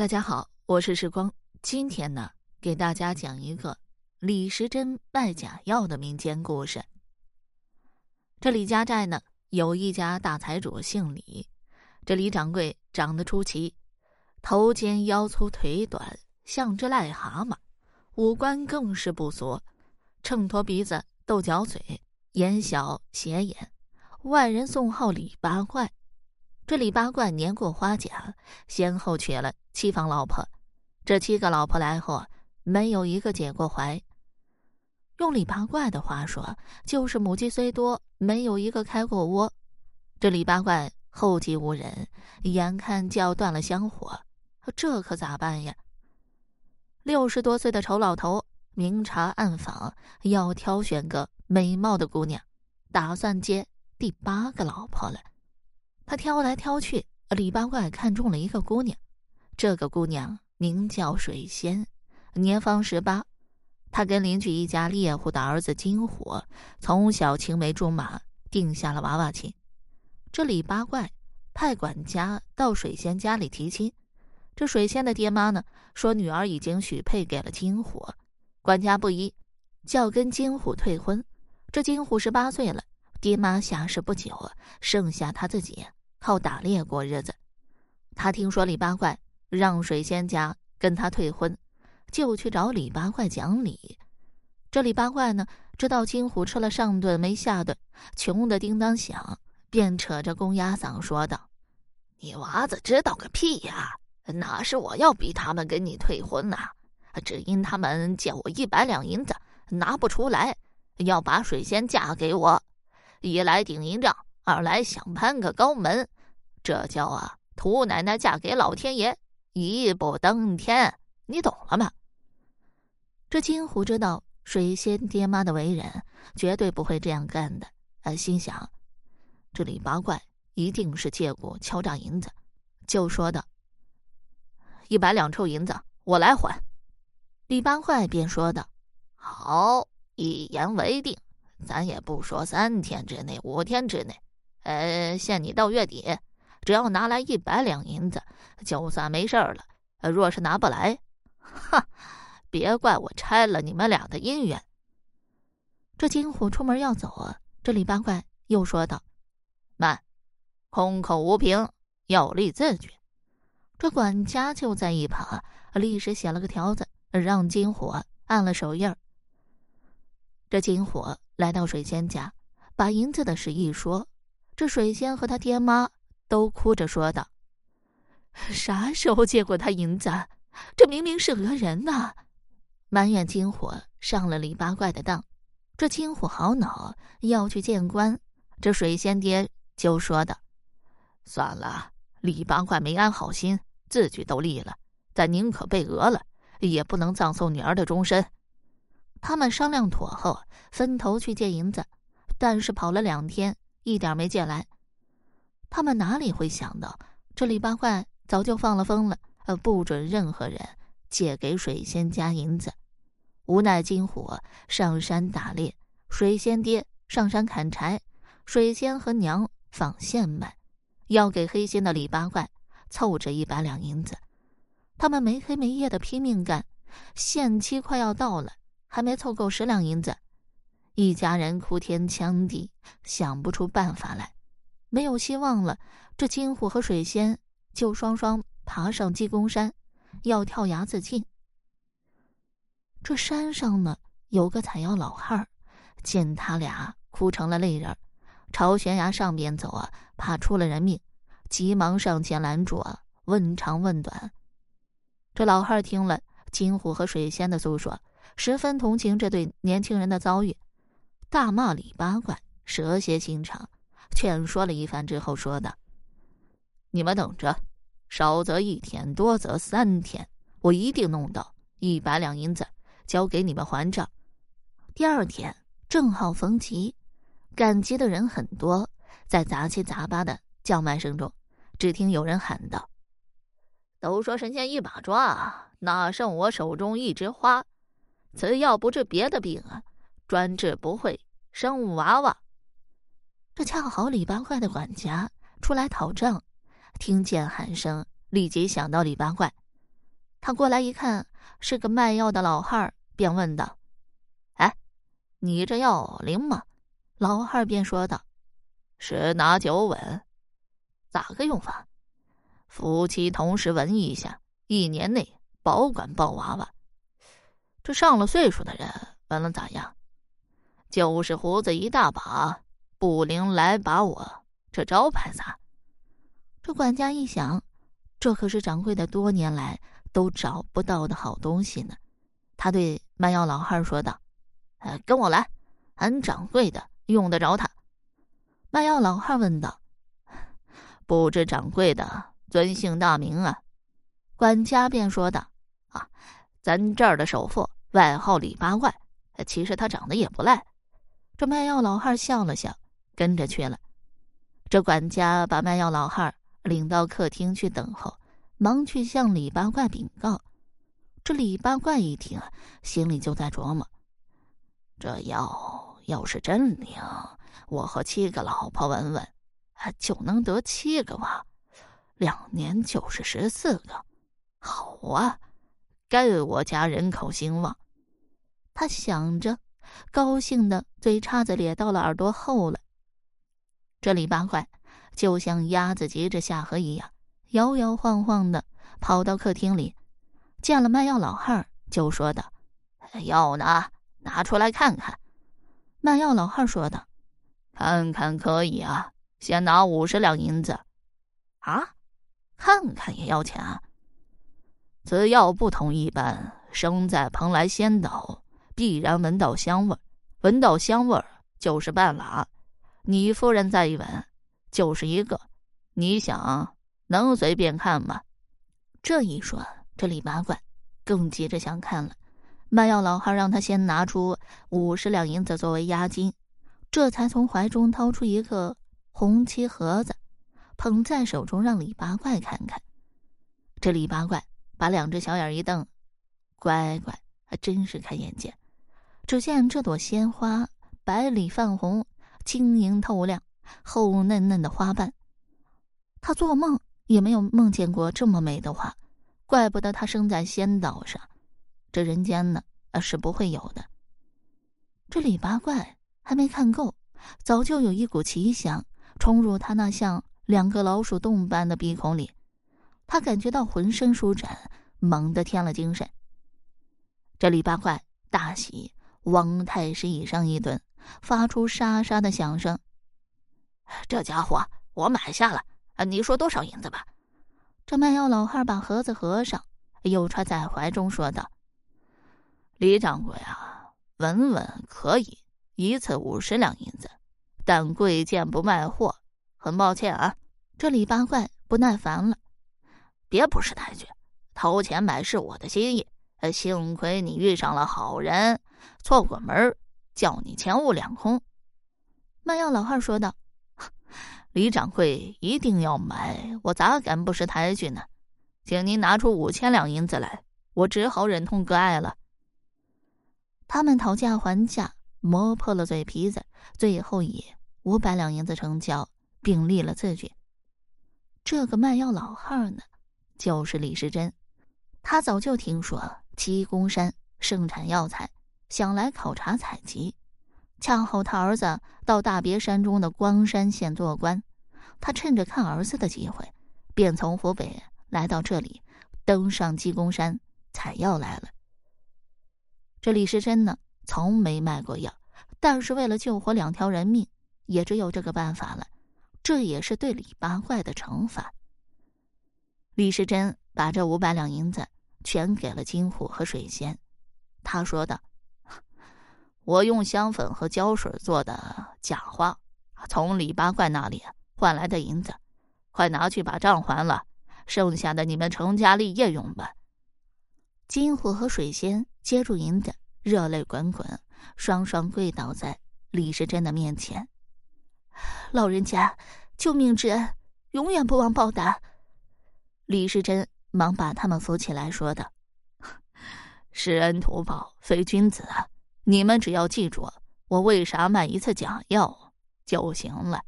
大家好，我是时光。今天呢，给大家讲一个李时珍卖假药的民间故事。这李家寨呢，有一家大财主姓李，这李掌柜长得出奇，头尖腰粗腿短，像只癞蛤蟆，五官更是不俗，秤砣鼻子，豆角嘴，眼小斜眼，外人送号李八怪。这李八怪年过花甲，先后娶了七房老婆，这七个老婆来后，没有一个解过怀。用李八怪的话说，就是母鸡虽多，没有一个开过窝。这李八怪后继无人，眼看就要断了香火，这可咋办呀？六十多岁的丑老头明察暗访，要挑选个美貌的姑娘，打算接第八个老婆了。他挑来挑去，李八怪看中了一个姑娘。这个姑娘名叫水仙，年方十八。她跟邻居一家猎户的儿子金虎从小青梅竹马，定下了娃娃亲。这李八怪派管家到水仙家里提亲。这水仙的爹妈呢，说女儿已经许配给了金虎。管家不依，叫跟金虎退婚。这金虎十八岁了，爹妈下世不久，剩下他自己。靠打猎过日子，他听说李八怪让水仙家跟他退婚，就去找李八怪讲理。这李八怪呢，知道金虎吃了上顿没下顿，穷的叮当响，便扯着公鸭嗓说道：“你娃子知道个屁呀！哪是我要逼他们跟你退婚呐？只因他们借我一百两银子拿不出来，要把水仙嫁给我，一来顶银账。”二来想攀个高门，这叫啊，兔奶奶嫁给老天爷，一步登天，你懂了吗？这金虎知道水仙爹妈的为人，绝对不会这样干的。啊，心想，这李八怪一定是借故敲诈银子，就说道：“一百两臭银子，我来还。”李八怪便说道：“好，一言为定，咱也不说三天之内、五天之内。”呃，限你到月底，只要拿来一百两银子，就算没事了。若是拿不来，哈，别怪我拆了你们俩的姻缘。这金虎出门要走啊，这李八怪又说道：“慢，空口无凭，要立字据。”这管家就在一旁，立时写了个条子，让金虎按了手印。这金虎来到水仙家，把银子的事一说。这水仙和他爹妈都哭着说道：“啥时候借过他银子？这明明是讹人呐！”埋怨金虎上了李八怪的当。这金虎好恼，要去见官。这水仙爹就说道：“算了，李八怪没安好心，字据都立了，咱宁可被讹了，也不能葬送女儿的终身。”他们商量妥后，分头去借银子，但是跑了两天。一点没借来，他们哪里会想到，这李八怪早就放了风了，呃，不准任何人借给水仙家银子。无奈金虎上山打猎，水仙爹上山砍柴，水仙和娘纺线卖，要给黑心的李八怪凑这一百两银子。他们没黑没夜的拼命干，限期快要到了，还没凑够十两银子。一家人哭天抢地，想不出办法来，没有希望了。这金虎和水仙就双双爬上鸡公山，要跳崖自尽。这山上呢，有个采药老汉儿，见他俩哭成了泪人，朝悬崖上边走啊，怕出了人命，急忙上前拦住啊，问长问短。这老汉儿听了金虎和水仙的诉说，十分同情这对年轻人的遭遇。大骂李八怪蛇蝎心肠，劝说了一番之后，说道：“你们等着，少则一天，多则三天，我一定弄到一百两银子，交给你们还账。”第二天正好逢集，赶集的人很多，在杂七杂八的叫卖声中，只听有人喊道：“都说神仙一把抓，哪剩我手中一枝花？此药不治别的病啊！”专治不会生娃娃，这恰好李八怪的管家出来讨账，听见喊声，立即想到李八怪，他过来一看，是个卖药的老汉，便问道：“哎，你这药灵吗？”老汉便说道：“十拿九稳。咋个用法？夫妻同时闻一下，一年内保管抱娃娃。这上了岁数的人闻了咋样？就是胡子一大把，不灵来把我这招牌撒。”这管家一想，这可是掌柜的多年来。都找不到的好东西呢，他对卖药老汉说道：“呃，跟我来，俺掌柜的用得着他。”卖药老汉问道：“不知掌柜的尊姓大名啊？”管家便说道：“啊，咱这儿的首富，外号李八怪。其实他长得也不赖。”这卖药老汉笑了笑，跟着去了。这管家把卖药老汉领到客厅去等候。忙去向李八怪禀告，这李八怪一听，心里就在琢磨：这药要是真灵，我和七个老婆闻闻，就能得七个娃，两年就是十四个，好啊！该我家人口兴旺。他想着，高兴的嘴叉子咧到了耳朵后了。这李八块就像鸭子急着下河一样。摇摇晃晃的跑到客厅里，见了卖药老汉儿，就说道：“药呢？拿出来看看。”卖药老汉说道：“看看可以啊，先拿五十两银子。”啊，看看也要钱啊？此药不同一般，生在蓬莱仙岛，必然闻到香味儿，闻到香味儿就是半拉。你夫人再一闻，就是一个。你想？能随便看吗？这一说，这李八怪更急着想看了。卖药老汉让他先拿出五十两银子作为押金，这才从怀中掏出一个红漆盒子，捧在手中让李八怪看看。这李八怪把两只小眼一瞪，乖乖，还真是开眼界。只见这朵鲜花白里泛红，晶莹透亮，厚嫩嫩的花瓣，他做梦。也没有梦见过这么美的花，怪不得他生在仙岛上，这人间呢，啊是不会有的。这李八怪还没看够，早就有一股奇香冲入他那像两个老鼠洞般的鼻孔里，他感觉到浑身舒展，猛地添了精神。这李八怪大喜，往太师椅上一蹲，发出沙沙的响声：“这家伙我买下了。”你说多少银子吧？这卖药老汉把盒子合上，又揣在怀中，说道：“李掌柜啊，稳稳可以，一次五十两银子，但贵贱不卖货，很抱歉啊。”这李八怪不耐烦了：“别不识抬举，掏钱买是我的心意。幸亏你遇上了好人，错过门叫你钱物两空。”卖药老汉说道。李掌柜一定要买，我咋敢不识抬举呢？请您拿出五千两银子来，我只好忍痛割爱了。他们讨价还价，磨破了嘴皮子，最后以五百两银子成交，并立了字据。这个卖药老汉呢，就是李时珍。他早就听说七公山盛产药材，想来考察采集。恰好他儿子到大别山中的光山县做官，他趁着看儿子的机会，便从湖北来到这里，登上鸡公山采药来了。这李时珍呢，从没卖过药，但是为了救活两条人命，也只有这个办法了。这也是对李八怪的惩罚。李时珍把这五百两银子全给了金虎和水仙，他说道。我用香粉和胶水做的假花，从李八怪那里换来的银子，快拿去把账还了，剩下的你们成家立业用吧。金虎和水仙接住银子，热泪滚滚，双双跪倒在李时珍的面前。老人家，救命之恩，永远不忘报答。李时珍忙把他们扶起来，说道：“施恩图报，非君子啊。”你们只要记住我为啥卖一次假药就行了。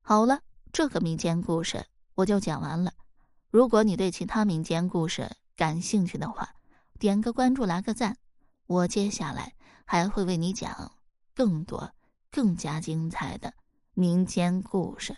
好了，这个民间故事我就讲完了。如果你对其他民间故事感兴趣的话，点个关注，来个赞。我接下来还会为你讲更多、更加精彩的民间故事。